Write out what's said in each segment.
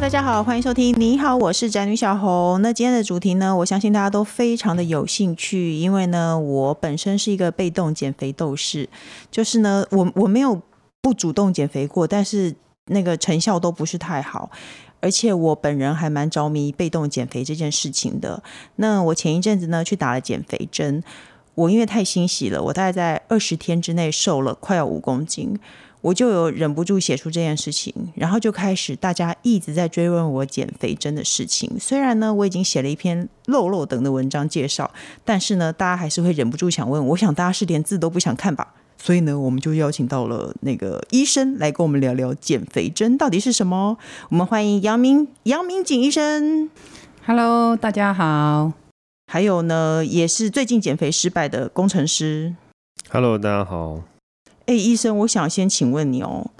大家好，欢迎收听。你好，我是宅女小红。那今天的主题呢，我相信大家都非常的有兴趣，因为呢，我本身是一个被动减肥斗士，就是呢，我我没有不主动减肥过，但是那个成效都不是太好，而且我本人还蛮着迷被动减肥这件事情的。那我前一阵子呢，去打了减肥针，我因为太欣喜了，我大概在二十天之内瘦了快要五公斤。我就有忍不住写出这件事情，然后就开始大家一直在追问我减肥针的事情。虽然呢，我已经写了一篇漏漏等的文章介绍，但是呢，大家还是会忍不住想问。我想大家是连字都不想看吧？所以呢，我们就邀请到了那个医生来跟我们聊聊减肥针到底是什么。我们欢迎杨明杨明景医生。Hello，大家好。还有呢，也是最近减肥失败的工程师。Hello，大家好。哎，医生，我想先请问你哦，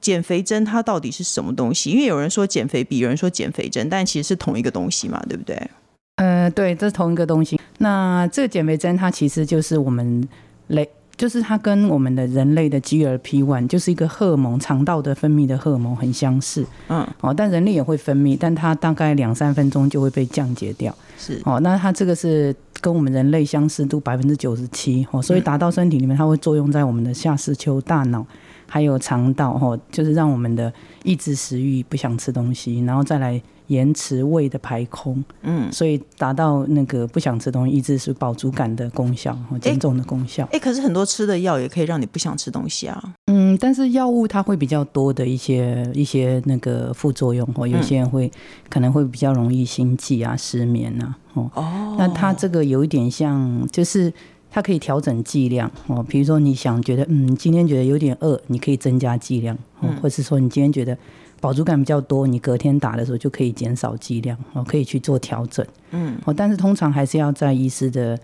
减肥针它到底是什么东西？因为有人说减肥笔，有人说减肥针，但其实是同一个东西嘛，对不对？嗯，对，这是同一个东西。那这个减肥针它其实就是我们类，就是它跟我们的人类的 GLP-1 就是一个荷尔蒙，肠道的分泌的荷尔蒙很相似。嗯，哦，但人类也会分泌，但它大概两三分钟就会被降解掉。是，哦，那它这个是。跟我们人类相似度百分之九十七哦，所以达到身体里面，它会作用在我们的下视丘、大脑还有肠道哈，就是让我们的抑制食欲，不想吃东西，然后再来延迟胃的排空，嗯，所以达到那个不想吃东西、抑制是饱足感的功效哦，减重的功效。哎、欸欸，可是很多吃的药也可以让你不想吃东西啊。嗯，但是药物它会比较多的一些一些那个副作用哦，有些人会可能会比较容易心悸啊、失眠啊。哦，那它这个有一点像，就是它可以调整剂量哦。比如说你想觉得，嗯，今天觉得有点饿，你可以增加剂量哦，或是说你今天觉得饱足感比较多，你隔天打的时候就可以减少剂量哦，可以去做调整。嗯，哦，但是通常还是要在医师的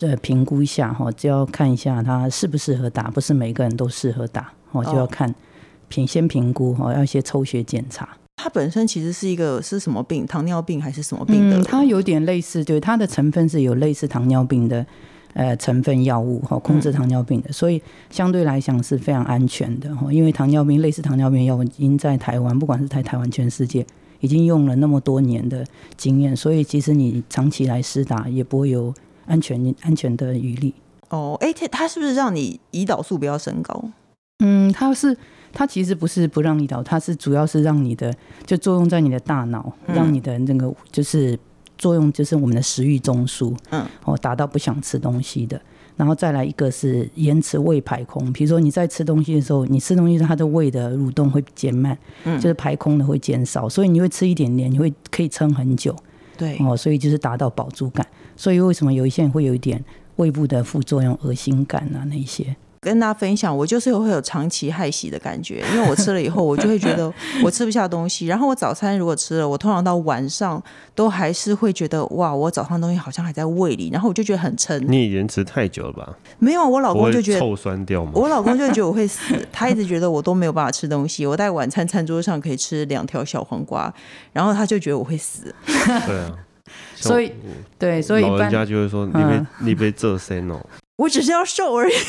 呃评估一下哈，就要看一下他适不适合打，不是每个人都适合打哦，就要看评先评估哦，要一些抽血检查。它本身其实是一个是什么病？糖尿病还是什么病的？嗯，它有点类似，对，它的成分是有类似糖尿病的呃成分药物哈，控制糖尿病的，所以相对来讲是非常安全的哈。因为糖尿病类似糖尿病药物已经在台湾，不管是在台湾，全世界已经用了那么多年的经验，所以其实你长期来施打也不会有安全安全的余力。哦，哎，它它是不是让你胰岛素不要升高？嗯，它是。它其实不是不让胰岛，它是主要是让你的就作用在你的大脑，让你的那个就是作用就是我们的食欲中枢，嗯，哦，达到不想吃东西的。然后再来一个是延迟胃排空，比如说你在吃东西的时候，你吃东西它的胃的蠕动会减慢，嗯，就是排空的会减少，所以你会吃一点点，你会可以撑很久，对，哦，所以就是达到饱足感。所以为什么有一些人会有一点胃部的副作用，恶心感啊那些？跟大家分享，我就是会有长期害喜的感觉，因为我吃了以后，我就会觉得我吃不下东西。然后我早餐如果吃了，我通常到晚上都还是会觉得哇，我早上东西好像还在胃里，然后我就觉得很撑。你也延迟太久了吧？没有，我老公就觉得臭酸掉吗？我老公就觉得我会死，他一直觉得我都没有办法吃东西。我在晚餐餐桌上可以吃两条小黄瓜，然后他就觉得我会死。对啊，所以对，所以老人家就会说你被、嗯、你被这身哦。我只是要瘦而已。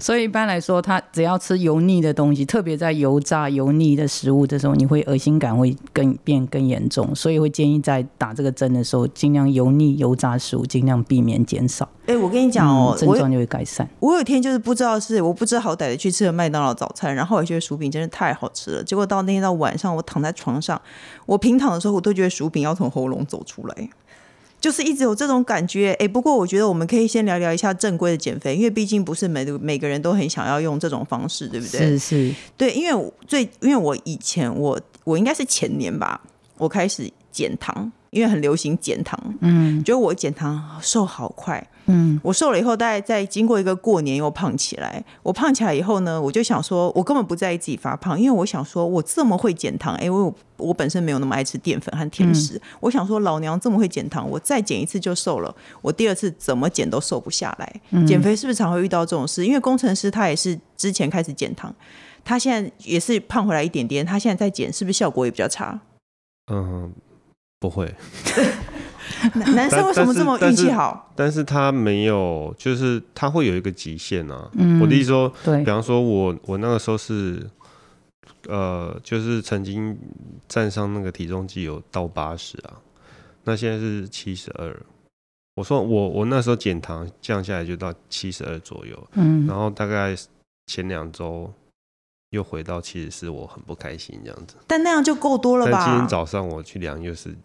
所以一般来说，他只要吃油腻的东西，特别在油炸、油腻的食物的时候，你会恶心感会更变更严重。所以会建议在打这个针的时候，尽量油腻、油炸食物尽量避免减少。哎、欸，我跟你讲哦，症状就会改善我。我有一天就是不知道是我不知好歹的去吃了麦当劳早餐，然后我觉得薯饼真的太好吃了。结果到那天到晚上，我躺在床上，我平躺的时候，我都觉得薯饼要从喉咙走出来。就是一直有这种感觉，哎，不过我觉得我们可以先聊聊一下正规的减肥，因为毕竟不是每每个人都很想要用这种方式，对不对？是是，对，因为最因为我以前我我应该是前年吧，我开始减糖，因为很流行减糖，嗯，觉得我减糖瘦好快。嗯，我瘦了以后，大概在经过一个过年又胖起来。我胖起来以后呢，我就想说，我根本不在意自己发胖，因为我想说，我这么会减糖，哎，我我本身没有那么爱吃淀粉和甜食。嗯、我想说，老娘这么会减糖，我再减一次就瘦了。我第二次怎么减都瘦不下来。嗯、减肥是不是常会遇到这种事？因为工程师他也是之前开始减糖，他现在也是胖回来一点点，他现在在减，是不是效果也比较差？嗯，不会。男生为什么这么运气好？但是他没有，就是他会有一个极限啊。嗯、我的意思说，比方说我我那个时候是呃，就是曾经站上那个体重计有到八十啊，那现在是七十二。我说我我那时候减糖降下来就到七十二左右，嗯，然后大概前两周又回到七十四，我很不开心这样子。但那样就够多了吧？但今天早上我去量又是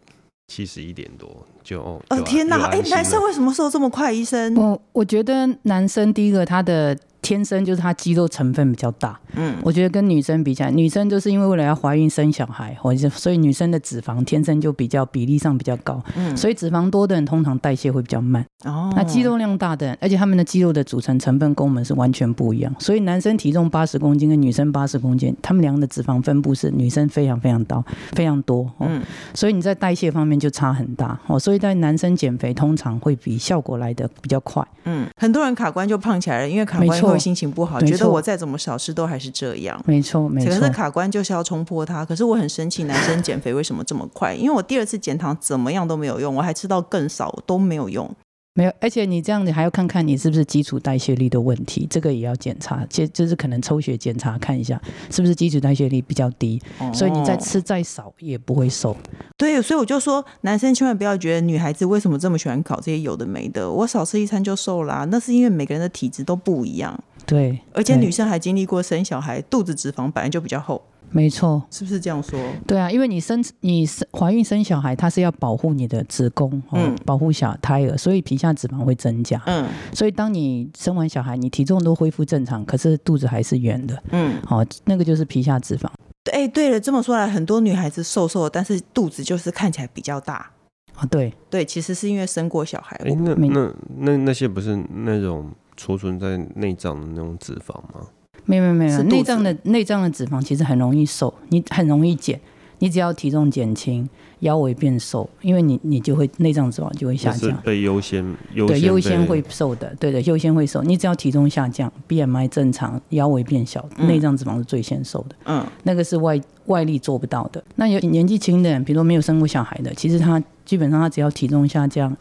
七十一点多，就哦，哦天哪！哎、欸，男生为什么瘦这么快？医生，我我觉得男生第一个他的。天生就是他肌肉成分比较大，嗯，我觉得跟女生比起来，女生就是因为为了要怀孕生小孩，或者所以女生的脂肪天生就比较比例上比较高，嗯，所以脂肪多的人通常代谢会比较慢，哦，那肌肉量大的人，而且他们的肌肉的组成成分跟我们是完全不一样，所以男生体重八十公斤跟女生八十公斤，他们两个的脂肪分布是女生非常非常高，非常多，嗯，所以你在代谢方面就差很大，哦，所以在男生减肥通常会比效果来的比较快，嗯，很多人卡关就胖起来了，因为卡关会心情不好，觉得我再怎么少吃都还是这样。没错，没错。可是卡关就是要冲破它。可是我很生气，男生减肥为什么这么快？因为我第二次减糖怎么样都没有用，我还吃到更少都没有用。没有，而且你这样，你还要看看你是不是基础代谢率的问题，这个也要检查，就就是可能抽血检查看一下是不是基础代谢率比较低，哦、所以你再吃再少也不会瘦。对，所以我就说，男生千万不要觉得女孩子为什么这么喜欢搞这些有的没的，我少吃一餐就瘦啦，那是因为每个人的体质都不一样。对，而且女生还经历过生小孩，肚子脂肪本来就比较厚。没错，是不是这样说？对啊，因为你生你生怀孕生小孩，它是要保护你的子宫，嗯，保护小胎儿，所以皮下脂肪会增加，嗯，所以当你生完小孩，你体重都恢复正常，可是肚子还是圆的，嗯，好，那个就是皮下脂肪。哎，对了，这么说来，很多女孩子瘦瘦的，但是肚子就是看起来比较大啊。对对，其实是因为生过小孩。哎，那那那那些不是那种储存在内脏的那种脂肪吗？没有没有没有，内脏的内脏的脂肪其实很容易瘦，你很容易减，你只要体重减轻，腰围变瘦，因为你你就会内脏脂肪就会下降，被优先优对优先会瘦的，对的优先会瘦，你只要体重下降，BMI 正常，腰围变小，内脏脂肪是最先瘦的，嗯，那个是外外力做不到的。那有年纪轻的人，比如说没有生过小孩的，其实他基本上他只要体重下降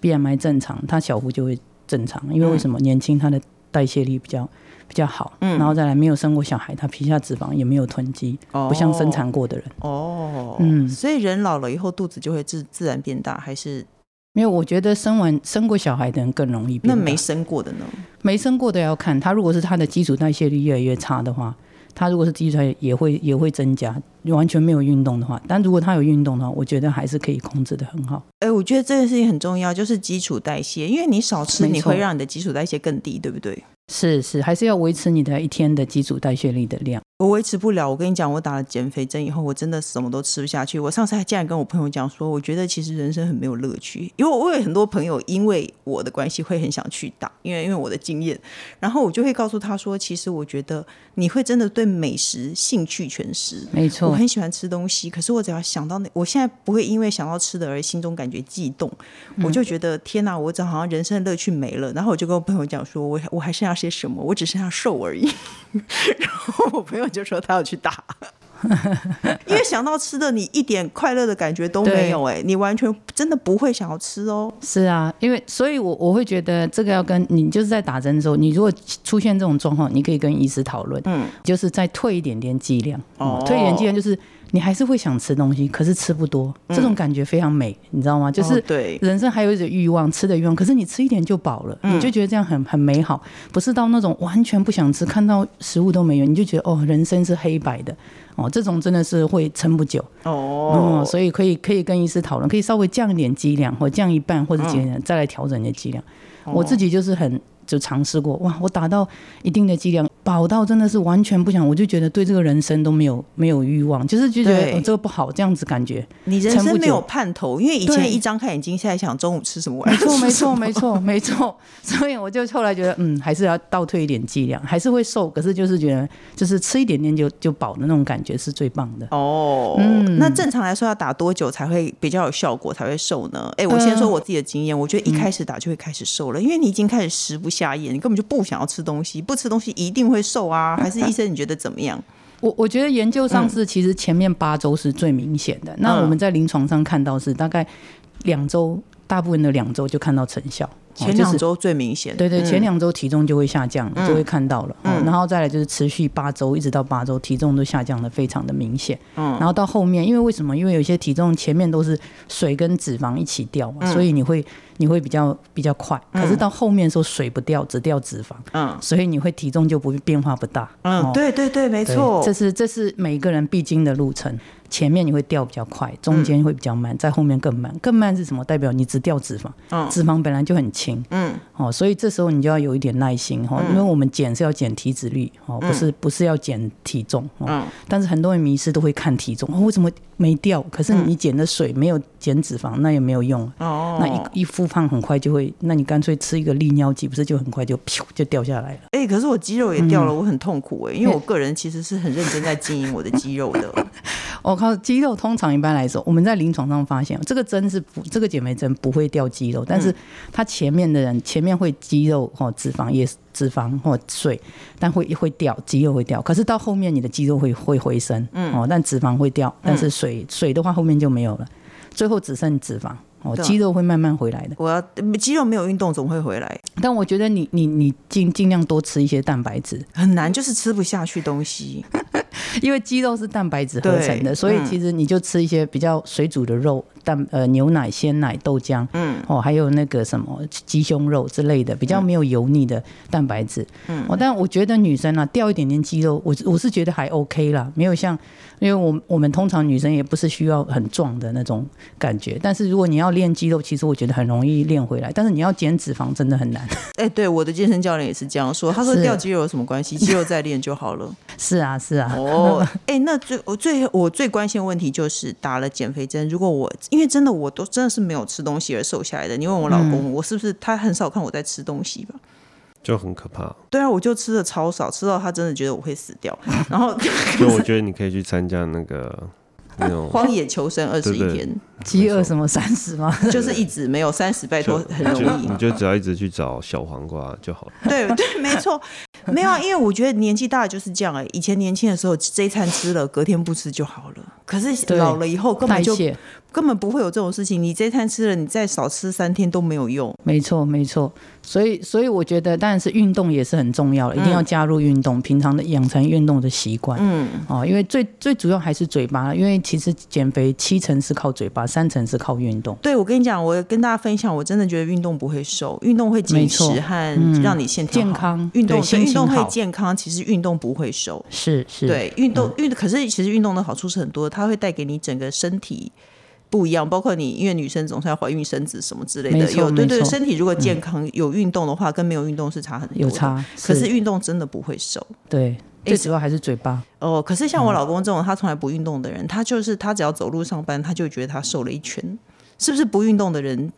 ，BMI 正常，他小腹就会正常，因为为什么？年轻他的代谢力比较。比较好，嗯，然后再来没有生过小孩，他皮下脂肪也没有囤积，哦，不像生产过的人，哦，嗯，所以人老了以后肚子就会自自然变大，还是没有？我觉得生完生过小孩的人更容易变大。那没生过的呢？没生过的要看他，如果是他的基础代谢率越来越差的话，他如果是基础代谢也会也会增加。完全没有运动的话，但如果他有运动的话，我觉得还是可以控制的很好。哎，我觉得这件事情很重要，就是基础代谢，因为你少吃，你会让你的基础代谢更低，对不对？是是，还是要维持你的一天的基础代谢率的量。我维持不了，我跟你讲，我打了减肥针以后，我真的什么都吃不下去。我上次还竟然跟我朋友讲说，我觉得其实人生很没有乐趣，因为我有很多朋友因为我的关系会很想去打，因为因为我的经验，然后我就会告诉他说，其实我觉得你会真的对美食兴趣全失。没错，我很喜欢吃东西，可是我只要想到那，我现在不会因为想到吃的而心中感觉悸动，我就觉得天哪，我这好像人生的乐趣没了。然后我就跟我朋友讲说，我我还剩下些什么？我只剩下瘦而已。然后我朋友就说他要去打，因为想到吃的，你一点快乐的感觉都没有，哎，你完全真的不会想要吃哦。是啊，因为所以我，我我会觉得这个要跟你就是在打针的时候，你如果出现这种状况，你可以跟医师讨论，嗯，就是再退一点点剂量，哦，退一点剂量就是。你还是会想吃东西，可是吃不多，这种感觉非常美，嗯、你知道吗？就是对人生还有一种欲望，吃的欲望，可是你吃一点就饱了，嗯、你就觉得这样很很美好，不是到那种完全不想吃，看到食物都没有，你就觉得哦，人生是黑白的哦，这种真的是会撑不久哦、嗯，所以可以可以跟医师讨论，可以稍微降一点剂量，或降一半或者减点，再来调整你的剂量。嗯、我自己就是很。就尝试过哇，我打到一定的剂量，饱到真的是完全不想，我就觉得对这个人生都没有没有欲望，就是就觉得对、哦、这个不好，这样子感觉。你人生没有盼头，因为以前一张开眼睛，现在想中午吃什么晚上没错，没错，没错，没错。所以我就后来觉得，嗯，还是要倒退一点剂量，还是会瘦，可是就是觉得，就是吃一点点就就饱的那种感觉是最棒的。哦，嗯，那正常来说要打多久才会比较有效果，才会瘦呢？哎、欸，我先说我自己的经验，呃、我觉得一开始打就会开始瘦了，嗯、因为你已经开始食不下咽，你根本就不想要吃东西，不吃东西一定会瘦啊？还是医生你觉得怎么样？我我觉得研究上是，其实前面八周是最明显的。嗯、那我们在临床上看到是大概两周，大部分的两周就看到成效。前两周最明显，对对，前两周体重就会下降，就会看到了。嗯，然后再来就是持续八周，一直到八周，体重都下降的非常的明显。嗯，然后到后面，因为为什么？因为有些体重前面都是水跟脂肪一起掉嘛，所以你会你会比较比较快。可是到后面说水不掉，只掉脂肪，嗯，所以你会体重就不变化不大。嗯，对对对，没错，这是这是每个人必经的路程。前面你会掉比较快，中间会比较慢，在后面更慢。更慢是什么？代表你只掉脂肪，脂肪本来就很轻，嗯，哦，所以这时候你就要有一点耐心哈，因为我们减是要减体脂率哦，不是不是要减体重哦。但是很多人迷失都会看体重，哦，为什么没掉？可是你减的水没有减脂肪，那也没有用哦。那一一复胖很快就会，那你干脆吃一个利尿剂，不是就很快就噗就掉下来了？哎，可是我肌肉也掉了，我很痛苦哎，因为我个人其实是很认真在经营我的肌肉的。我 靠，肌肉通常一般来说，我们在临床上发现，这个针是不，这个减肥针不会掉肌肉，但是它前面的人前面会肌肉或脂肪也脂肪或水，但会会掉肌肉会掉，可是到后面你的肌肉会会回升，哦，但脂肪会掉，但是水水的话后面就没有了，最后只剩脂肪。哦，肌肉会慢慢回来的。我要肌肉没有运动总会回来，但我觉得你你你尽尽量多吃一些蛋白质，很难就是吃不下去东西，因为肌肉是蛋白质合成的，所以其实你就吃一些比较水煮的肉，蛋呃牛奶、鲜奶、豆浆，嗯哦，还有那个什么鸡胸肉之类的，比较没有油腻的蛋白质，嗯哦，但我觉得女生啊掉一点点肌肉，我我是觉得还 OK 啦，没有像。因为我我们通常女生也不是需要很壮的那种感觉，但是如果你要练肌肉，其实我觉得很容易练回来。但是你要减脂肪真的很难。哎，对，我的健身教练也是这样说，他说掉肌肉有什么关系？肌肉再练就好了。是啊，是啊。哦，哎，那最我最我最关心的问题就是打了减肥针，如果我因为真的我都真的是没有吃东西而瘦下来的。你问我老公，嗯、我是不是他很少看我在吃东西吧？就很可怕。对啊，我就吃的超少，吃到他真的觉得我会死掉。然后，所以我觉得你可以去参加那个 那种荒野求生二十一天，饥饿什么三十吗？就是一直没有三十，拜托很容易。你就只要一直去找小黄瓜就好了。对对，没错，没有啊，因为我觉得年纪大了就是这样哎。以前年轻的时候，这一餐吃了，隔天不吃就好了。可是老了以后根本就根本不会有这种事情。你这餐吃了，你再少吃三天都没有用。没错，没错。所以，所以我觉得，当然是运动也是很重要的，一定要加入运动，平常的养成运动的习惯。嗯，哦，因为最最主要还是嘴巴，因为其实减肥七成是靠嘴巴，三成是靠运动。对，我跟你讲，我跟大家分享，我真的觉得运动不会瘦，运动会紧实和让你线条健康。运动对运动会健康，其实运动不会瘦。是是，对运动运，可是其实运动的好处是很多，它会带给你整个身体。不一样，包括你，因为女生总是要怀孕生子什么之类的，有对对，身体如果健康有运动的话，跟没有运动是差很多。有差，可是运动真的不会瘦。对，最主要还是嘴巴。哦，可是像我老公这种他从来不运动的人，他就是他只要走路上班，他就觉得他瘦了一圈。是不是不运动的人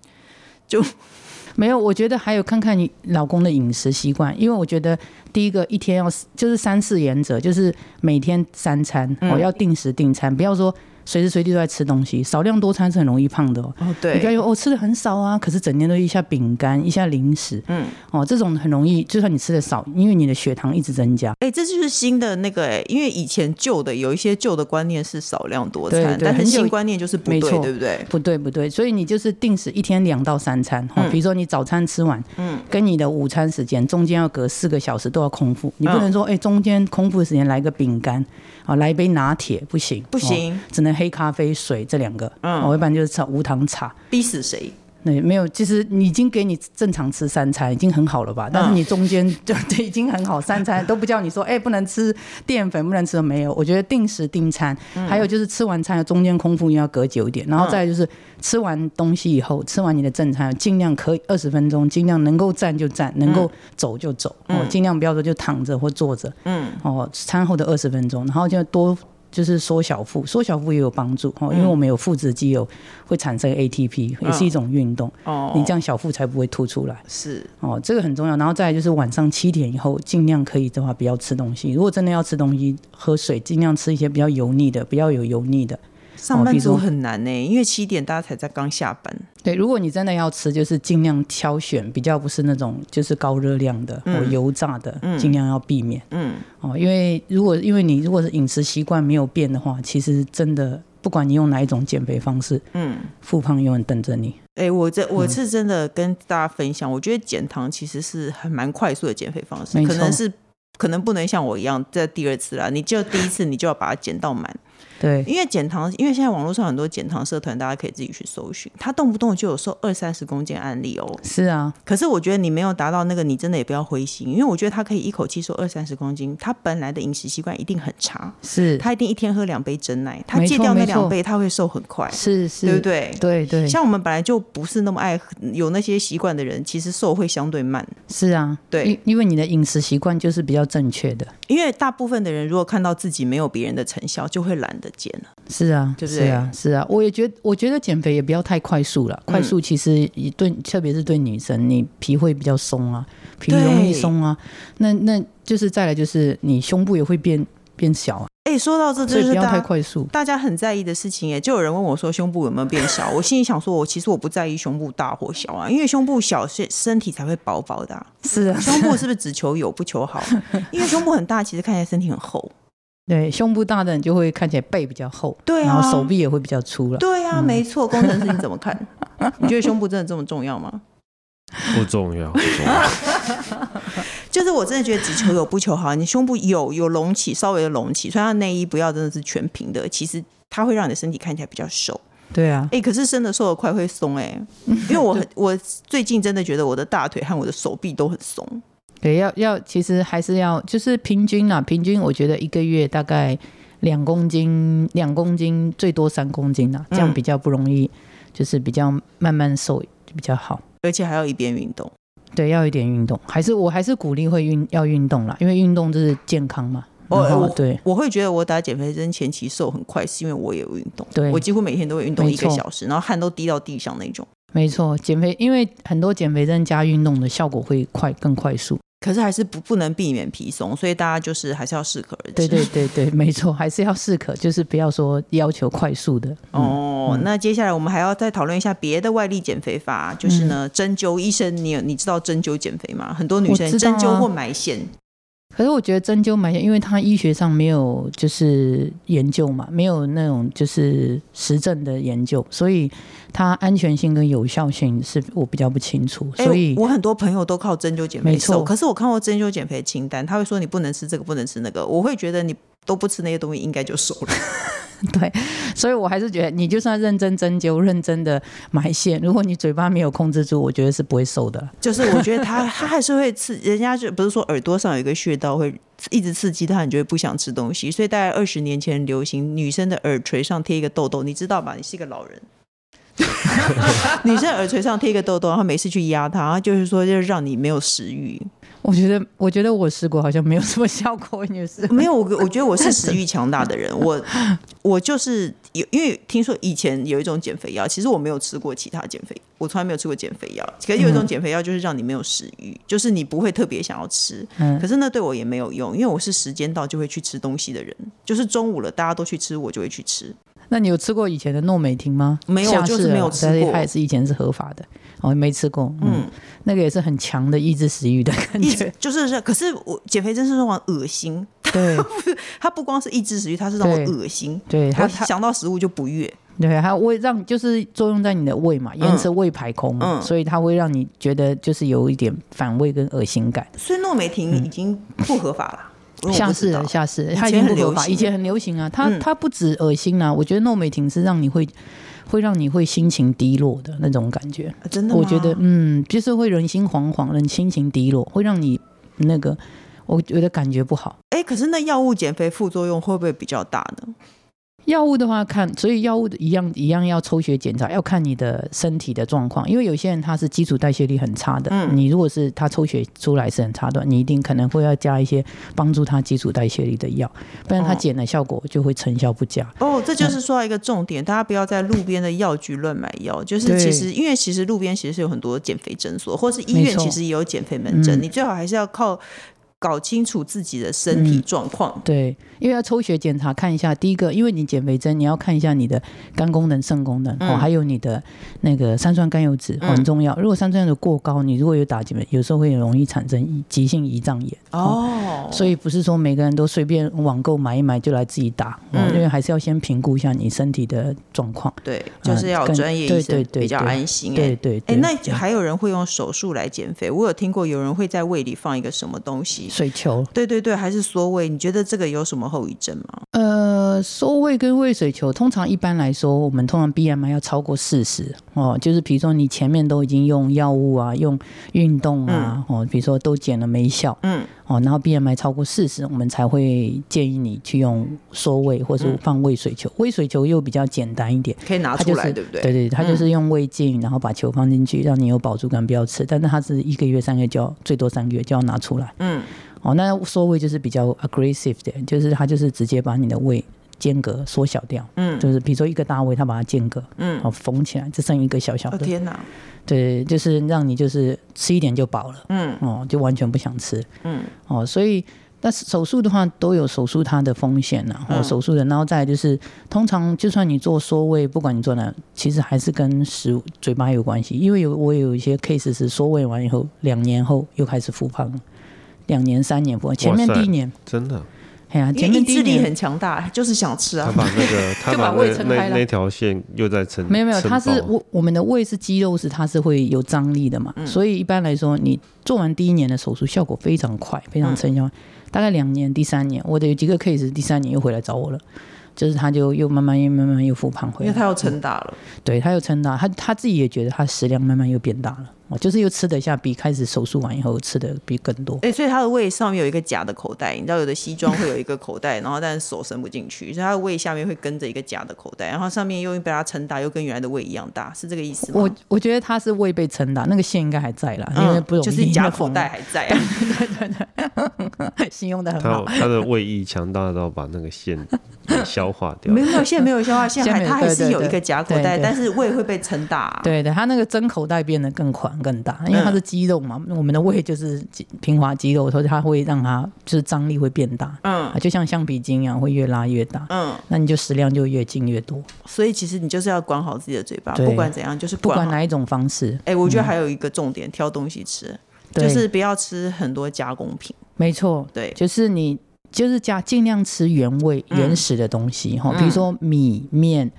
就 没有？我觉得还有看看你老公的饮食习惯，因为我觉得第一个一天要就是三四原则，就是每天三餐，我要定时定餐，不要说。随时随地都在吃东西，少量多餐是很容易胖的哦。哦，对，你不要说我吃的很少啊，可是整天都一下饼干，一下零食，嗯，哦，这种很容易，就算你吃的少，因为你的血糖一直增加。哎，这就是新的那个哎，因为以前旧的有一些旧的观念是少量多餐，但是新观念就是不对，对不对？不对不对，所以你就是定时一天两到三餐，哦，比如说你早餐吃完，嗯，跟你的午餐时间中间要隔四个小时都要空腹，你不能说哎中间空腹的时间来个饼干，啊，来一杯拿铁不行，不行，只能。黑咖啡、水这两个，嗯，我一般就是吃无糖茶，逼死谁？那没有，其实你已经给你正常吃三餐，已经很好了吧？但是你中间就 就已经很好，三餐都不叫你说，哎、欸，不能吃淀粉，不能吃，没有。我觉得定时定餐，还有就是吃完餐中间空腹要隔久一点，然后再就是吃完东西以后，吃完你的正餐，尽量可以二十分钟，尽量能够站就站，能够走就走，哦，尽量不要说就躺着或坐着，嗯，哦，餐后的二十分钟，然后就多。就是缩小腹，缩小腹也有帮助哦，因为我们有腹直肌有会产生 ATP，也是一种运动哦。你这样小腹才不会凸出来。是哦，这个很重要。然后再来就是晚上七点以后，尽量可以的话不要吃东西。如果真的要吃东西，喝水，尽量吃一些比较油腻的，不要有油腻的。上班族很难呢、欸，因为七点大家才在刚下班。对，如果你真的要吃，就是尽量挑选比较不是那种就是高热量的油炸的，尽量要避免。嗯，哦，因为如果因为你如果是饮食习惯没有变的话，其实真的不管你用哪一种减肥方式，嗯，复胖永远等着你。哎、欸，我这我是真的跟大家分享，嗯、我觉得减糖其实是很蛮快速的减肥方式，可能是可能不能像我一样在第二次啦，你就第一次你就要把它减到满。对，因为减糖，因为现在网络上很多减糖社团，大家可以自己去搜寻，他动不动就有瘦二三十公斤案例哦。是啊，可是我觉得你没有达到那个，你真的也不要灰心，因为我觉得他可以一口气瘦二三十公斤，他本来的饮食习惯一定很差，是。他一定一天喝两杯真奶，他戒掉那两杯，他会瘦很快，是是，对不对？对对，像我们本来就不是那么爱有那些习惯的人，其实瘦会相对慢。是啊，对，因为你的饮食习惯就是比较正确的，因为大部分的人如果看到自己没有别人的成效，就会懒得减了。是啊，就是啊，是啊，我也觉得，我觉得减肥也不要太快速了。快速其实也对，特别是对女生，你皮会比较松啊，皮容易松啊。那那就是再来就是你胸部也会变变小啊。哎，说到这，就是不要太快速，大家很在意的事情。哎，就有人问我说胸部有没有变小，我心里想说，我其实我不在意胸部大或小啊，因为胸部小，身身体才会薄薄的。是啊，胸部是不是只求有不求好？因为胸部很大，其实看起来身体很厚。对，胸部大的人就会看起来背比较厚，对啊，然后手臂也会比较粗了。对啊，嗯、没错。工程师你怎么看？你觉得胸部真的这么重要吗？不重要，不重要。就是我真的觉得只求有不求好。你胸部有有隆起，稍微的隆起，所以它内衣不要真的是全平的，其实它会让你的身体看起来比较瘦。对啊，哎、欸，可是生的瘦的快会松哎、欸，因为我很我最近真的觉得我的大腿和我的手臂都很松。对，要要，其实还是要，就是平均啊，平均我觉得一个月大概两公斤，两公斤最多三公斤啊，这样比较不容易，就是比较慢慢瘦比较好，而且还要一边运动。对，要一点运动，还是我还是鼓励会运要运动啦，因为运动就是健康嘛。哦，对，我会觉得我打减肥针前期瘦很快，是因为我也有运动，对，我几乎每天都会运动一个小时，然后汗都滴到地上那种。没错，减肥因为很多减肥针加运动的效果会快更快速。可是还是不不能避免皮松，所以大家就是还是要适可而止。对对对对，没错，还是要适可，就是不要说要求快速的。哦，嗯、那接下来我们还要再讨论一下别的外力减肥法，就是呢，针灸。医生，你你知道针灸减肥吗？很多女生针灸或埋线。可是我觉得针灸蛮，因为它医学上没有就是研究嘛，没有那种就是实证的研究，所以它安全性跟有效性是我比较不清楚。所以、欸、我很多朋友都靠针灸减肥瘦。可是我看过针灸减肥清单，他会说你不能吃这个，不能吃那个。我会觉得你都不吃那些东西，应该就瘦了。对，所以我还是觉得你就算认真针灸、认真的埋线，如果你嘴巴没有控制住，我觉得是不会瘦的。就是我觉得他他还是会刺，人家就不是说耳朵上有一个穴道会一直刺激他，你就会不想吃东西。所以大概二十年前流行女生的耳垂上贴一个痘痘，你知道吧？你是一个老人，女生耳垂上贴一个痘痘，然后每次去压它，就是说就是让你没有食欲。我觉得，我觉得我试过，好像没有什么效果。也是没有，我我觉得我是食欲强大的人。我我就是有，因为听说以前有一种减肥药，其实我没有吃过其他减肥，我从来没有吃过减肥药。可是有一种减肥药，就是让你没有食欲，嗯、就是你不会特别想要吃。嗯、可是那对我也没有用，因为我是时间到就会去吃东西的人，就是中午了大家都去吃，我就会去吃。那你有吃过以前的诺美婷吗？没有，就是没有吃过。它也是以前是合法的。我没吃过，嗯，那个也是很强的抑制食欲的感觉，就是是可是我减肥真是让我恶心，对，它不光是抑制食欲，它是让我恶心，对，它想到食物就不悦，对，它会让就是作用在你的胃嘛，延迟胃排空，嗯，所以它会让你觉得就是有一点反胃跟恶心感。所以诺美婷已经不合法了，下市了，下市，它已经不合法，以前很流行啊，它它不止恶心啊，我觉得诺美婷是让你会。会让你会心情低落的那种感觉，真的，我觉得，嗯，就是会人心惶惶，人心情低落，会让你那个，我觉得感觉不好。哎，可是那药物减肥副作用会不会比较大呢？药物的话看，所以药物的一样一样要抽血检查，要看你的身体的状况。因为有些人他是基础代谢力很差的，嗯，你如果是他抽血出来是很差的，你一定可能会要加一些帮助他基础代谢力的药，不然他减的效果就会成效不佳。哦，这就是说到一个重点，嗯，大家不要在路边的药局乱买药。就是其实，因为其实路边其实是有很多减肥诊所，或是医院其实也有减肥门诊，你最好还是要靠。搞清楚自己的身体状况。嗯。对，因为要抽血检查看一下，第一个，因为你减肥针，你要看一下你的肝功能、肾功能、嗯、哦，还有你的那个三酸甘油酯、嗯、很重要。如果三酸甘油酯过高，你如果有打减肥，有时候会容易产生急性胰脏炎哦，哦。所以不是说每个人都随便网购买一买就来自己打，嗯、因为还是要先评估一下你身体的状况。对，就是要专业医生比较安心。对对对。哎，那还有人会用手术来减肥？我有听过有人会在胃里放一个什么东西？水球。对对对，还是缩胃？你觉得这个有什么后遗症吗？呃，缩胃跟胃水球，通常一般来说，我们通常 BMI 要超过四十哦。就是比如说你前面都已经用药物啊，用运动啊，嗯、哦，比如说都减了没效，嗯，哦，然后 BMI 超过四十，我们才会建议你去用缩胃或是放胃水球。嗯、胃水球又比较简单一点，可以拿出来，就是、对不对？对对，它就是用胃镜，然后把球放进去，让你有饱足感，不要吃。但是它是一个月、三个月就要，最多三个月就要拿出来，嗯。哦，那缩胃就是比较 aggressive 的，就是它就是直接把你的胃间隔缩小掉，嗯，就是比如说一个大胃，它把它间隔，嗯，哦，缝起来，只剩一个小小的。哦、天哪！对，就是让你就是吃一点就饱了，嗯，哦，就完全不想吃，嗯，哦，所以但是手术的话都有手术它的风险呐，哦，手术的，然后再就是通常就算你做缩胃，不管你做哪，其实还是跟食物嘴巴有关系，因为有我有一些 case 是缩胃完以后两年后又开始复胖。两年三年不，前面第一年真的，哎呀，前面意志力很强大，就是想吃啊。他把那个，他把胃撑开了，那条线又在撑。没有没有，它是我我们的胃是肌肉，是它是会有张力的嘛，嗯、所以一般来说，你做完第一年的手术效果非常快，非常成效。嗯、大概两年，第三年，我的有几个 case，第三年又回来找我了，就是他就又慢慢又慢慢又复胖回来，因为他又撑大了。嗯、对他又撑大，他他自己也觉得他食量慢慢又变大了。就是又吃得下，比开始手术完以后吃的比更多。哎、欸，所以他的胃上面有一个假的口袋，你知道有的西装会有一个口袋，然后但是手伸不进去，所以他的胃下面会跟着一个假的口袋，然后上面又被他撑大，又跟原来的胃一样大，是这个意思吗？我我觉得他是胃被撑大，那个线应该还在啦，因为不容易、嗯、就是假口袋还在、啊。对对对，形容的很好。他的胃意强大到把那个线消化掉。没有没有，线没有消化，线还他还是有一个假口袋，但是胃会被撑大、啊。对的，他那个真口袋变得更宽更大，因为它是。肌肉嘛，我们的胃就是平滑肌肉，所以它会让它就是张力会变大，嗯，就像橡皮筋一样，会越拉越大，嗯，那你就食量就越进越多。所以其实你就是要管好自己的嘴巴，不管怎样，就是不管哪一种方式。哎、欸，我觉得还有一个重点，嗯、挑东西吃，就是不要吃很多加工品。没错，对，就是你就是加尽量吃原味、原始的东西哈，嗯、比如说米面。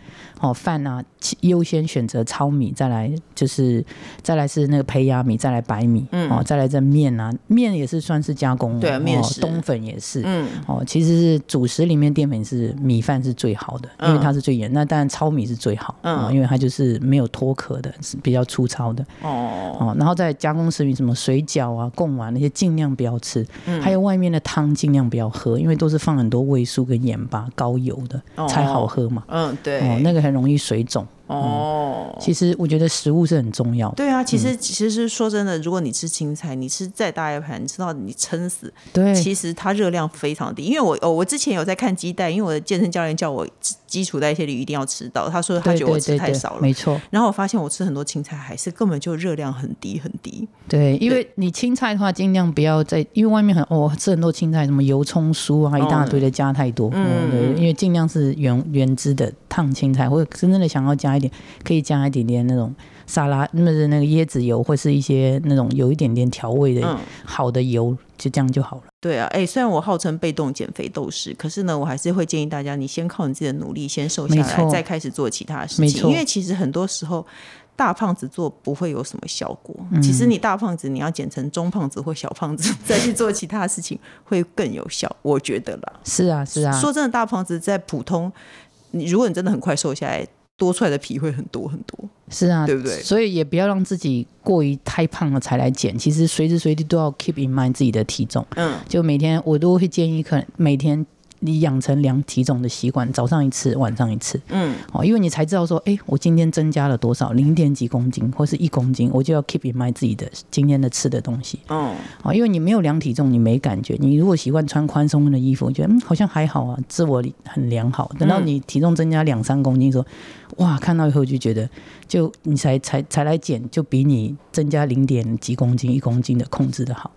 哦，饭啊，优先选择糙米，再来就是再来是那个胚芽米，再来白米，嗯，哦，再来这面啊，面也是算是加工，对，面食，冬粉也是，嗯，哦，其实是主食里面淀粉是米饭是最好的，因为它是最严，那当然糙米是最好，嗯，因为它就是没有脱壳的，是比较粗糙的，哦，哦，然后再加工食品，什么水饺啊、贡丸那些尽量不要吃，嗯，还有外面的汤尽量不要喝，因为都是放很多味素跟盐巴、高油的才好喝嘛，嗯，对，哦，那个。很容易水肿。哦、嗯，其实我觉得食物是很重要的。对啊，其实其实说真的，如果你吃青菜，你吃再大一盘，你吃到你撑死。对，其实它热量非常低。因为我哦，我之前有在看鸡蛋，因为我的健身教练叫我基础代谢率一定要吃到，他说他觉得我吃太少了。对对对对，没错。然后我发现我吃很多青菜，还是根本就热量很低很低。对，因为你青菜的话，尽量不要在，因为外面很哦吃很多青菜，什么油葱酥啊，一大堆的加太多。嗯，嗯对，因为尽量是原原汁的烫青菜，或者真正的想要加一点，可以加。一点点那种沙拉，那么是那个椰子油，或是一些那种有一点点调味的好的油，嗯、就这样就好了。对啊，哎、欸，虽然我号称被动减肥斗士，可是呢，我还是会建议大家，你先靠你自己的努力先瘦下来，再开始做其他事情。错因为其实很多时候大胖子做不会有什么效果。嗯、其实你大胖子，你要减成中胖子或小胖子，再去做其他事情会更有效，我觉得啦。是啊，是啊。说真的，大胖子在普通，你如果你真的很快瘦下来。多出来的皮会很多很多，是啊，对不对？所以也不要让自己过于太胖了才来减。其实随时随地都要 keep in mind 自己的体重。嗯，就每天我都会建议，可能每天。你养成量体重的习惯，早上一次，晚上一次。嗯，哦，因为你才知道说，哎、欸，我今天增加了多少，零点几公斤或是一公斤，我就要 keep in mind 自己的今天的吃的东西。嗯，哦，因为你没有量体重，你没感觉。你如果习惯穿宽松的衣服，觉得嗯好像还好啊，自我很良好。等到你体重增加两三公斤，时候哇，看到以后就觉得，就你才才才来减，就比你增加零点几公斤、一公斤的控制的好。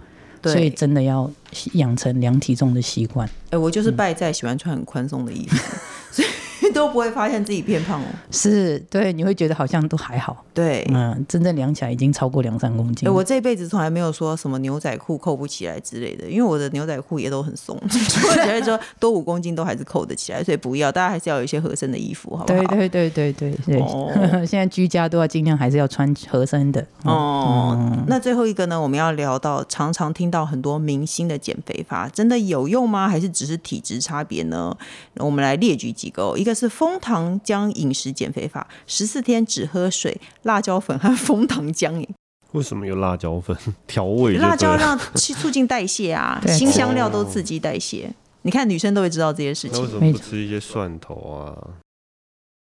所以真的要养成量体重的习惯。哎、欸，我就是败在喜欢穿很宽松的衣服，嗯、所以。都不会发现自己变胖哦，是对，你会觉得好像都还好，对，嗯，真正量起来已经超过两三公斤。我这辈子从来没有说什么牛仔裤扣不起来之类的，因为我的牛仔裤也都很松，我觉得说多五公斤都还是扣得起来，所以不要，大家还是要有一些合身的衣服，好不好？对对对对对，哦，现在居家都要尽量还是要穿合身的哦。嗯、那最后一个呢，我们要聊到常常听到很多明星的减肥法，真的有用吗？还是只是体质差别呢？我们来列举几个，一个。是枫糖浆饮食减肥法，十四天只喝水、辣椒粉和枫糖浆。为什么有辣椒粉调味？辣椒让去促进代谢啊，新香料都刺激代谢。你看女生都会知道这些事情。为什么不吃一些蒜头啊？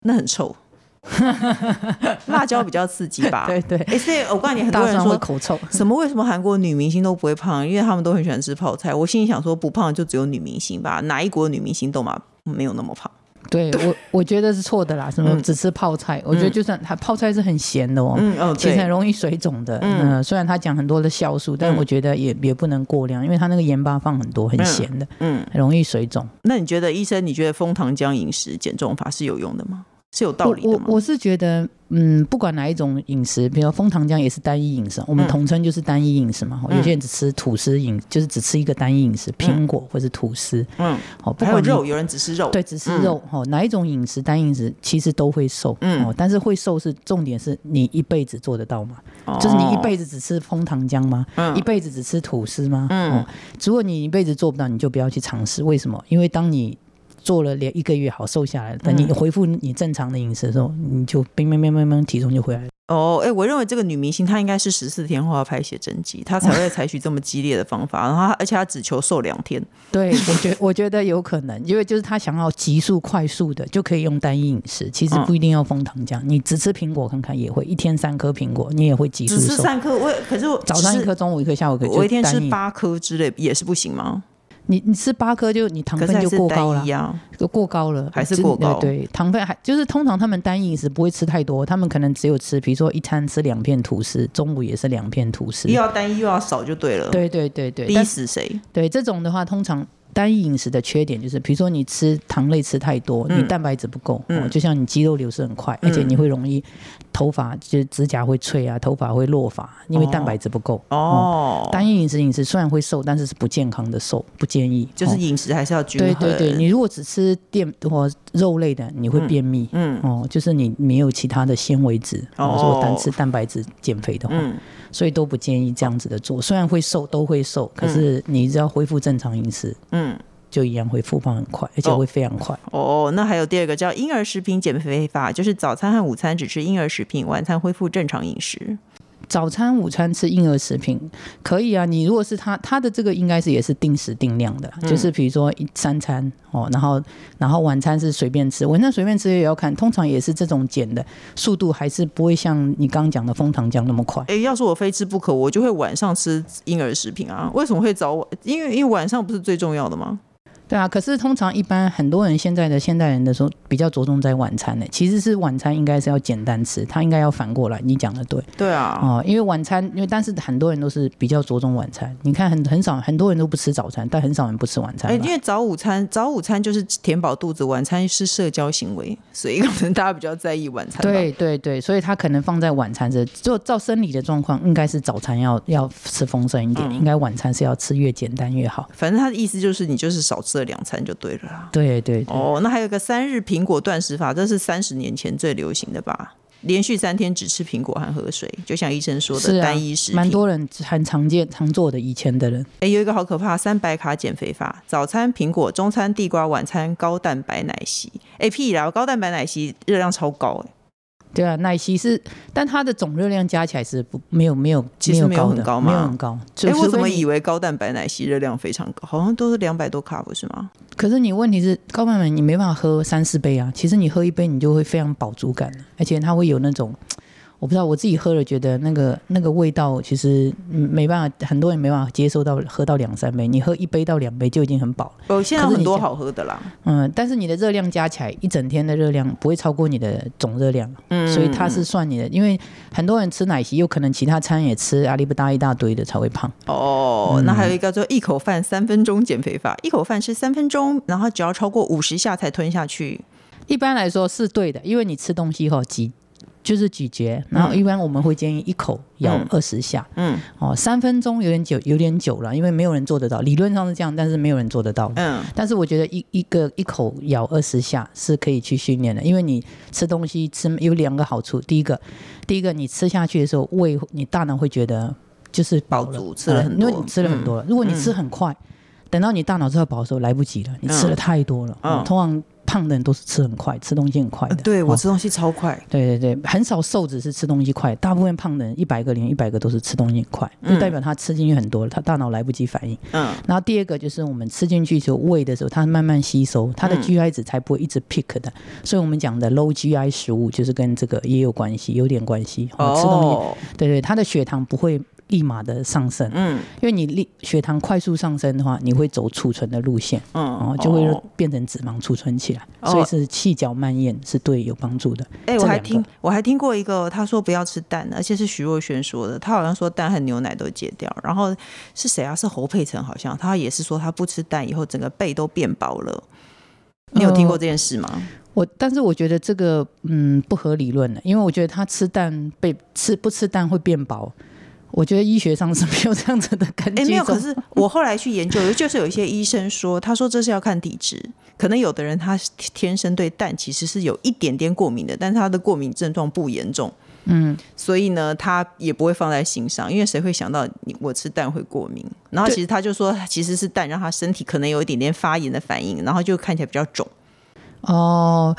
那很臭。辣椒比较刺激吧？对 对。哎，所以我告诉你，很多人说口臭。什么？为什么韩国女明星都不会胖？因为他们都很喜欢吃泡菜。我心里想说，不胖就只有女明星吧？哪一国女明星都嘛没有那么胖？对我，我觉得是错的啦。什么只吃泡菜？嗯、我觉得就算它泡菜是很咸的、哦、嗯哦，其实很容易水肿的。嗯、呃，虽然他讲很多的酵素，但我觉得也也不能过量，因为它那个盐巴放很多，很咸的，嗯，很容易水肿。那你觉得，医生，你觉得枫糖浆饮食减重法是有用的吗？是有道理？我我是觉得，嗯，不管哪一种饮食，比如枫糖浆也是单一饮食，我们统称就是单一饮食嘛。嗯、有些人只吃吐司饮，就是只吃一个单一饮食，苹果或是吐司。嗯，好，不管肉，有人只吃肉，对，只吃肉。哦、嗯，哪一种饮食单一饮食其实都会瘦。嗯，哦，但是会瘦是重点，是你一辈子做得到吗？哦、就是你一辈子只吃枫糖浆吗？嗯，一辈子只吃吐司吗？嗯，哦，如果你一辈子做不到，你就不要去尝试。为什么？因为当你做了连一个月好瘦下来，等你恢复你正常的饮食的时候，嗯、你就乒乒乒乒乒体重就回来了。哦，哎、欸，我认为这个女明星她应该是十四天后要拍写真集，她才会采取这么激烈的方法，然后而且她只求瘦两天。对，我觉我觉得有可能，因为就是她想要急速快速的就可以用单一饮食，其实不一定要枫糖浆，嗯、你只吃苹果看看也会，一天三颗苹果你也会急速瘦。只吃三颗，我可是我早上一颗，中午一颗，下午一颗，我一天吃八颗之类也是不行吗？你你吃八颗就你糖分就过高了，就过高了，还是过高？对，对，糖分还就是通常他们单饮食不会吃太多，他们可能只有吃，比如说一餐吃两片吐司，中午也是两片吐司，又要单一又要少就对了。对对对对，逼死谁？对这种的话，通常。单一饮食的缺点就是，比如说你吃糖类吃太多，你蛋白质不够，嗯、就像你肌肉流失很快，嗯、而且你会容易头发就是指甲会脆啊，头发会落发，因为蛋白质不够。哦，单一饮食饮食虽然会瘦，但是是不健康的瘦，不建议。就是饮食还是要均衡。对对对，你如果只吃淀或肉类的，你会便秘。嗯，哦，就是你没有其他的纤维质，哦，如果单吃蛋白质减肥的话，嗯、所以都不建议这样子的做。虽然会瘦，都会瘦，可是你只要恢复正常饮食，嗯。嗯，就一样会复胖很快，而且会非常快。哦，哦，那还有第二个叫婴儿食品减肥法，就是早餐和午餐只吃婴儿食品，晚餐恢复正常饮食。早餐、午餐吃婴儿食品可以啊。你如果是他，他的这个应该是也是定时定量的，嗯、就是比如说一三餐哦，然后然后晚餐是随便吃，晚餐随便吃也要看，通常也是这种减的速度还是不会像你刚刚讲的枫糖浆那么快。哎，要是我非吃不可，我就会晚上吃婴儿食品啊。为什么会早晚？因为因为晚上不是最重要的吗？对啊，可是通常一般很多人现在的现代人的时候比较着重在晚餐呢。其实是晚餐应该是要简单吃，他应该要反过来。你讲的对。对啊。哦，因为晚餐，因为但是很多人都是比较着重晚餐。你看很很少很多人都不吃早餐，但很少人不吃晚餐。哎，因为早午餐早午餐就是填饱肚子，晚餐是社交行为，所以可能大家比较在意晚餐。对对对，所以他可能放在晚餐这，就照生理的状况，应该是早餐要要吃丰盛一点，嗯、应该晚餐是要吃越简单越好。反正他的意思就是你就是少吃了两餐就对了。对对，对哦，那还有个三日苹果断食法，这是三十年前最流行的吧？连续三天只吃苹果和喝水，就像医生说的单一食品，蛮、啊、多人很常见常做的。以前的人，哎，有一个好可怕，三百卡减肥法：早餐苹果，中餐地瓜，晚餐高蛋白奶昔。哎，屁啦，高蛋白奶昔热量超高哎。对啊，奶昔是，但它的总热量加起来是不没有没有，其实没有很高吗？没有很高。哎，我怎么以为高蛋白奶昔热量非常高？好像都是两百多卡，不是吗？可是你问题是高蛋白你没办法喝三四杯啊。其实你喝一杯，你就会非常饱足感，而且它会有那种。我不知道我自己喝了，觉得那个那个味道其实没办法，很多人没办法接受到喝到两三杯，你喝一杯到两杯就已经很饱了。哦，现在很多好喝的啦。嗯，但是你的热量加起来一整天的热量不会超过你的总热量，嗯，所以它是算你的，因为很多人吃奶昔，有可能其他餐也吃阿里不达一大堆的才会胖。哦，嗯、那还有一个叫做一口饭三分钟减肥法，一口饭吃三分钟，然后只要超过五十下才吞下去。一般来说是对的，因为你吃东西后几。就是咀嚼，然后一般我们会建议一口咬二十下，嗯，哦，三分钟有点久，有点久了，因为没有人做得到，理论上是这样，但是没有人做得到，嗯，但是我觉得一一个一口咬二十下是可以去训练的，因为你吃东西吃有两个好处，第一个，第一个你吃下去的时候，胃你大脑会觉得就是饱足，吃了很多，因为你吃了很多了，如果你吃很快，等到你大脑知道饱的时候来不及了，你吃了太多了，嗯，通常。胖的人都是吃很快，吃东西很快的。对，我吃东西超快。哦，对对对，很少瘦子是吃东西快，大部分胖的人一百个里面一百个都是吃东西很快，就代表他吃进去很多了，他大脑来不及反应。嗯。然后第二个就是我们吃进去时候胃的时候，它慢慢吸收，它的 GI 值才不会一直 pick 的。所以我们讲的 low GI 食物就是跟这个也有关系，有点关系。哦。吃东西，对对，他的血糖不会。立马的上升，嗯，因为你立血糖快速上升的话，你会走储存的路线，嗯，哦，就会变成脂肪储存起来，哦、所以是气脚慢咽是对有帮助的。哎、欸，我还听我还听过一个，他说不要吃蛋，而且是徐若瑄说的，他好像说蛋和牛奶都戒掉。然后是谁啊？是侯佩岑，好像他也是说他不吃蛋以后，整个背都变薄了。你有听过这件事吗？呃、我但是我觉得这个嗯不合理论的，因为我觉得他吃蛋被吃不吃蛋会变薄。我觉得医学上是没有这样子的感觉。哎，没有。可是我后来去研究，就是有一些医生说，他说这是要看体质，可能有的人他天生对蛋其实是有一点点过敏的，但是他的过敏症状不严重。嗯，所以呢，他也不会放在心上，因为谁会想到你我吃蛋会过敏？然后其实他就说，其实是蛋让他身体可能有一点点发炎的反应，然后就看起来比较肿。哦，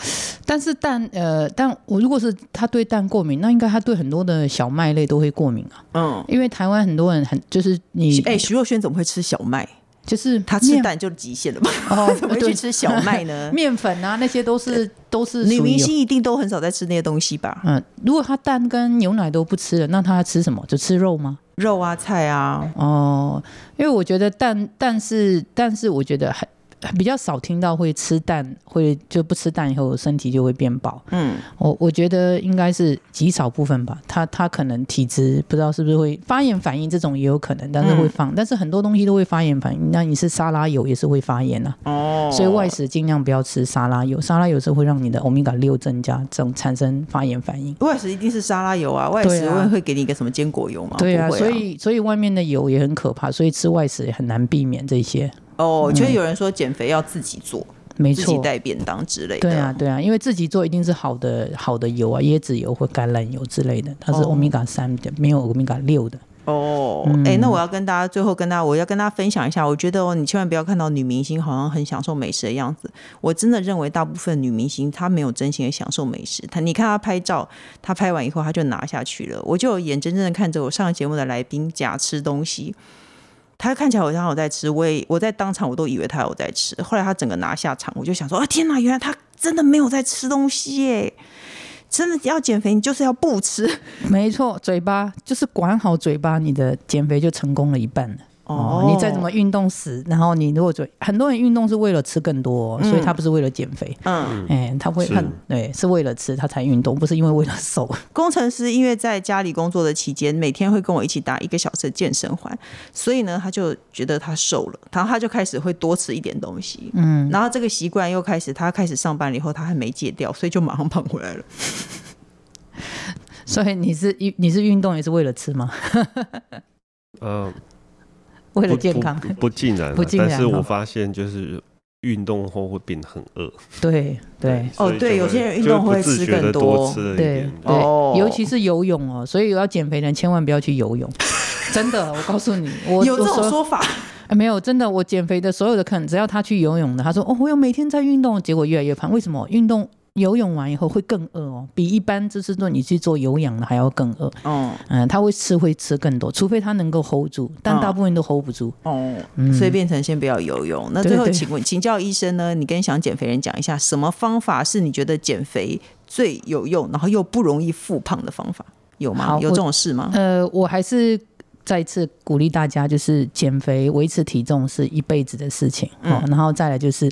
但是蛋，呃，但我如果是他对蛋过敏，那应该他对很多的小麦类都会过敏啊。嗯，因为台湾很多人很就是你，哎，徐若瑄怎么会吃小麦？就是他吃蛋就极限了吧？哦，怎么会去吃小麦呢？面粉啊，那些都是都是女明星一定都很少在吃那些东西吧？嗯，如果他蛋跟牛奶都不吃了，那他吃什么？就吃肉吗？肉啊，菜啊。哦，因为我觉得蛋，但是但是我觉得很。比较少听到会吃蛋，会就不吃蛋以后身体就会变薄。嗯，我我觉得应该是极少部分吧。他他可能体质不知道是不是会发炎反应，这种也有可能，但是会放。嗯、但是很多东西都会发炎反应。那你是沙拉油也是会发炎啊。哦。所以外食尽量不要吃沙拉油，沙拉油是会让你的欧米伽六增加，这种产生发炎反应。外食一定是沙拉油啊，外食会会给你一个什么坚果油吗？对啊，啊所以所以外面的油也很可怕，所以吃外食也很难避免这些。哦，就有人说减肥要自己做，没错，自己带便当之类的。对啊，对啊，因为自己做一定是好的好的油啊，椰子油或橄榄油之类的，它是欧米伽三的，没有欧米伽六的。哦，哎、嗯欸，那我要跟大家最后跟大家，我要跟大家分享一下，我觉得哦，你千万不要看到女明星好像很享受美食的样子。我真的认为大部分女明星她没有真心的享受美食。她，你看她拍照，她拍完以后她就拿下去了，我就眼睁睁的看着我上节目的来宾假吃东西。他看起来好像有在吃，我也我在当场我都以为他有在吃。后来他整个拿下场，我就想说啊，天哪，原来他真的没有在吃东西耶！真的要减肥，你就是要不吃。没错，嘴巴就是管好嘴巴，你的减肥就成功了一半了。哦，你再怎么运动死，然后你如果做很多人运动是为了吃更多，嗯、所以他不是为了减肥。嗯，哎、欸，他会很对，是为了吃他才运动，不是因为为了瘦。工程师因为在家里工作的期间，每天会跟我一起打一个小时的健身环，所以呢，他就觉得他瘦了，然后他就开始会多吃一点东西。嗯，然后这个习惯又开始，他开始上班了以后，他还没戒掉，所以就马上胖回来了。所以你是运你是运动也是为了吃吗？嗯。为了健康，不尽然，不尽然。但是我发现就是运动后会变得很饿。对对哦，对，有些人运动会吃更多。对对，哦，尤其是游泳哦，所以要减肥的人千万不要去游泳。真的，我告诉你，我有这种说法。哎，没有，真的，我减肥的所有的客人，只要他去游泳的，他说哦，我有每天在运动，结果越来越胖。为什么？运动。游泳完以后会更饿哦，比一般就是说你去做有氧的还要更饿。哦，嗯，他会吃会吃更多，除非他能够 hold 住，但大部分都 hold 不住。哦，嗯、所以变成先不要游泳。那最后请问请教医生呢？你跟想减肥人讲一下，什么方法是你觉得减肥最有用，然后又不容易复胖的方法？有吗？有这种事吗？呃，我还是。再次鼓励大家，就是减肥、维持体重是一辈子的事情哦。嗯、然后再来就是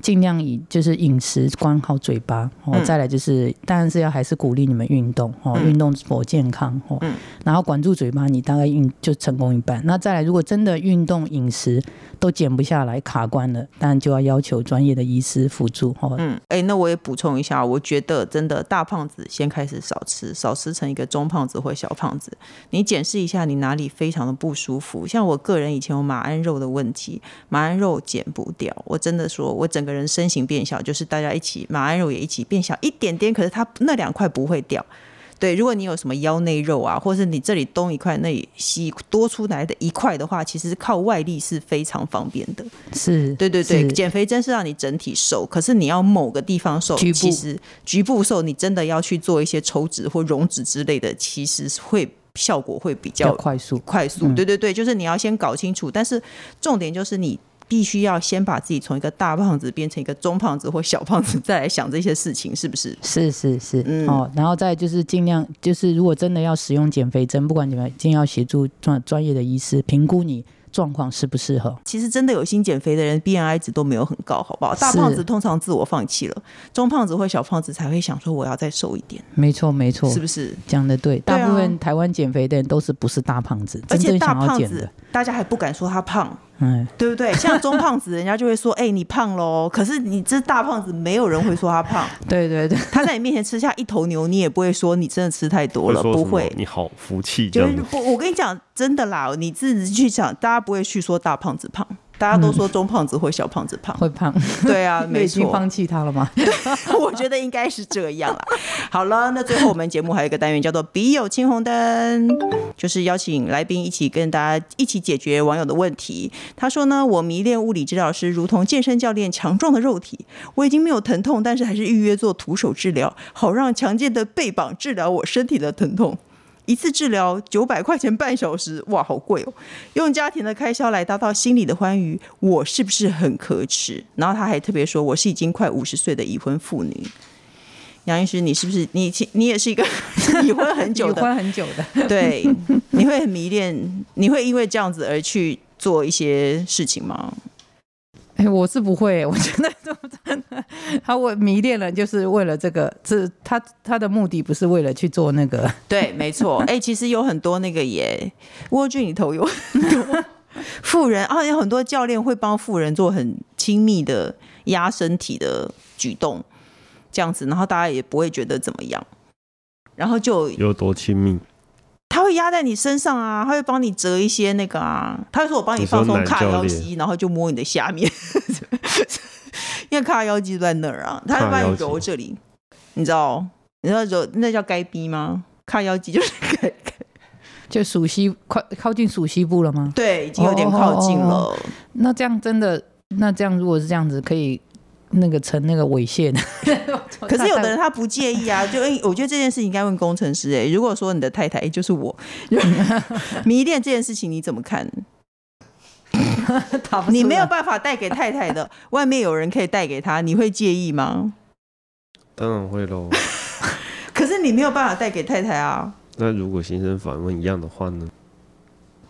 尽量以就是饮食管好嘴巴哦。再来就是当然是要还是鼓励你们运动哦，运动保健康哦。然后管住嘴巴，你大概运就成功一半。那再来，如果真的运动饮食都减不下来，卡关了，当然就要要求专业的医师辅助哦。嗯，哎、欸，那我也补充一下，我觉得真的大胖子先开始少吃，少吃成一个中胖子或小胖子。你检视一下你哪里。非常的不舒服，像我个人以前有马鞍肉的问题，马鞍肉减不掉。我真的说，我整个人身形变小，就是大家一起马鞍肉也一起变小一点点，可是它那两块不会掉。对，如果你有什么腰内肉啊，或是你这里东一块那里西多出来的一块的话，其实靠外力是非常方便的。是，对对对，减肥真是让你整体瘦，可是你要某个地方瘦，其实局部瘦，你真的要去做一些抽脂或溶脂之类的，其实会。效果会比较快速，快速，对对对，就是你要先搞清楚，但是重点就是你必须要先把自己从一个大胖子变成一个中胖子或小胖子，再来想这些事情，是不是？是是是，嗯，哦，然后再就是尽量，就是如果真的要使用减肥针，不管你们一定要协助专专业的医师评估你。状况适不适合？其实真的有心减肥的人，BMI 值都没有很高，好不好？大胖子通常自我放弃了，中胖子或小胖子才会想说我要再瘦一点。没错，没错，是不是讲的对？大部分台湾减肥的人都是不是大胖子，而且大胖子大家还不敢说他胖。嗯，对不对？像中胖子，人家就会说：“哎、欸，你胖喽。”可是你这大胖子，没有人会说他胖。对对对，他在你面前吃下一头牛，你也不会说你真的吃太多了，不会。你好福气，就是我跟你讲，真的啦，你自己去想，大家不会去说大胖子胖。大家都说中胖子或小胖子胖，会胖，对啊，没错。放弃他了吗？我觉得应该是这样啦。好了，那最后我们节目还有一个单元叫做“笔友青红灯”，就是邀请来宾一起跟大家一起解决网友的问题。他说呢，我迷恋物理治疗师，如同健身教练强壮的肉体。我已经没有疼痛，但是还是预约做徒手治疗，好让强健的背膀治疗我身体的疼痛。一次治疗九百块钱半小时，哇，好贵哦！用家庭的开销来达到心理的欢愉，我是不是很可耻？然后他还特别说，我是已经快五十岁的已婚妇女。杨医师，你是不是你你也是一个 已婚很久的？已婚很久的，对，你会很迷恋，你会因为这样子而去做一些事情吗？哎，我是不会，我觉得真的，他我迷恋了，就是为了这个，这他他的目的不是为了去做那个，对，没错。哎，其实有很多那个也，蜗居里头有很多富人啊，有很多教练会帮富人做很亲密的压身体的举动，这样子，然后大家也不会觉得怎么样，然后就有多亲密。他会压在你身上啊，他会帮你折一些那个啊，他会说我帮你放松卡腰肌，然后就摸你的下面，因为髂腰肌在那儿啊，他会帮你揉这里，你知道？你知道揉那叫该逼吗？卡腰肌就是该，就属西靠靠近属西部了吗？对，已经有点靠近了。哦哦哦哦，那这样真的，那这样如果是这样子，可以。那个成那个猥亵的，可是有的人他不介意啊，就我觉得这件事情应该问工程师哎、欸。如果说你的太太、欸、就是我 迷恋这件事情，你怎么看？你没有办法带给太太的，外面有人可以带给他，你会介意吗？当然会喽。可是你没有办法带给太太啊。那如果先生反问一样的话呢？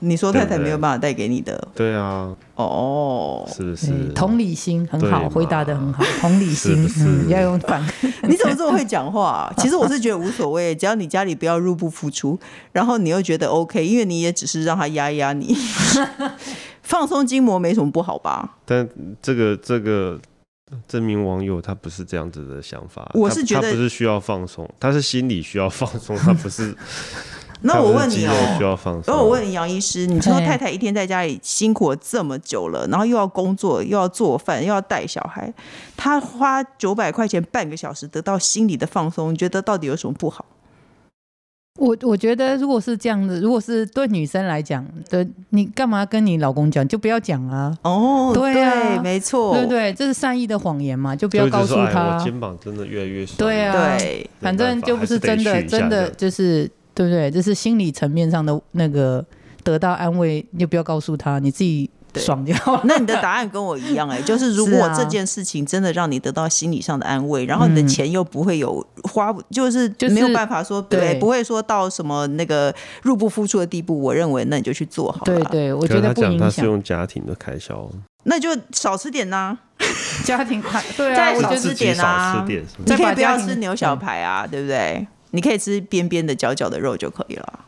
你说太太没有办法带给你的，对，啊，哦，是不是？同理心很好，回答的很好，同理心嗯，要用反。你怎么这么会讲话啊？其实我是觉得无所谓，只要你家里不要入不敷出，然后你又觉得 OK，因为你也只是让他压一压你，放松筋膜没什么不好吧？但这个这个这名网友他不是这样子的想法，我是觉得他不是需要放松，他是心理需要放松，他不是。那我问你哦，那我问你杨医师，你说太太一天在家里辛苦了这么久了，然后又要工作，又要做饭，又要带小孩，他花九百块钱半个小时得到心理的放松，你觉得到底有什么不好？我我觉得如果是这样子，如果是对女生来讲，对，你干嘛跟你老公讲？就不要讲啊！哦，对啊，没错，对不对？这是善意的谎言嘛，就不要告诉他。我肩膀真的越来越酸。对啊，对，反正就不是真的，真的就是。对不对？这是心理层面上的那个得到安慰，你就不要告诉他，你自己爽就好。那你的答案跟我一样哎、欸，就是如果这件事情真的让你得到心理上的安慰，啊、然后你的钱又不会有花，就是没有办法说、就是、对，不会说到什么那个入不敷出的地步。我认为那你就去做好了。对对，我觉得不影响。他是用家庭的开销，那就少吃点呐、啊。家庭开对啊，再少吃点啊。点你可以不要吃牛小排啊，对不对？你可以吃边边的、角角的肉就可以了。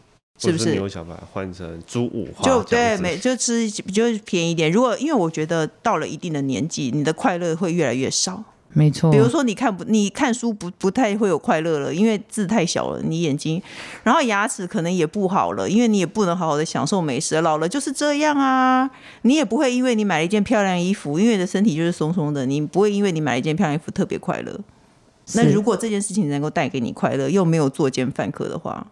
是不是牛小排换成猪五花？就对，每就吃就便宜一点。如果因为我觉得到了一定的年纪，你的快乐会越来越少。没错。比如说你看不，你看书不不太会有快乐了，因为字太小了，你眼睛，然后牙齿可能也不好了，因为你也不能好好的享受美食。老了就是这样啊，你也不会因为你买了一件漂亮衣服，因为你的身体就是松松的，你不会因为你买了一件漂亮衣服特别快乐。那如果这件事情能够带给你快乐，又没有作奸犯科的话。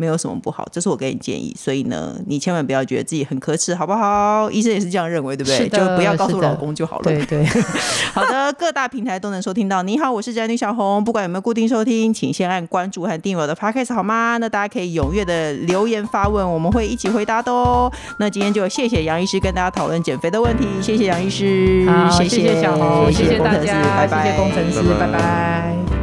没有什么不好，这是我给你建议。所以呢，你千万不要觉得自己很可耻，好不好？医生也是这样认为，对不对？就不要告诉老公就好了。对对。好的，各大平台都能收听到。你好，我是宅女小红。不管有没有固定收听，请先按关注和订阅我的 Podcast 好吗？那大家可以踊跃的留言发问，我们会一起回答的哦。那今天就谢谢杨医师跟大家讨论减肥的问题。谢谢杨医师，好，谢谢，小红，谢谢，大家，拜拜，谢谢工程师。拜拜。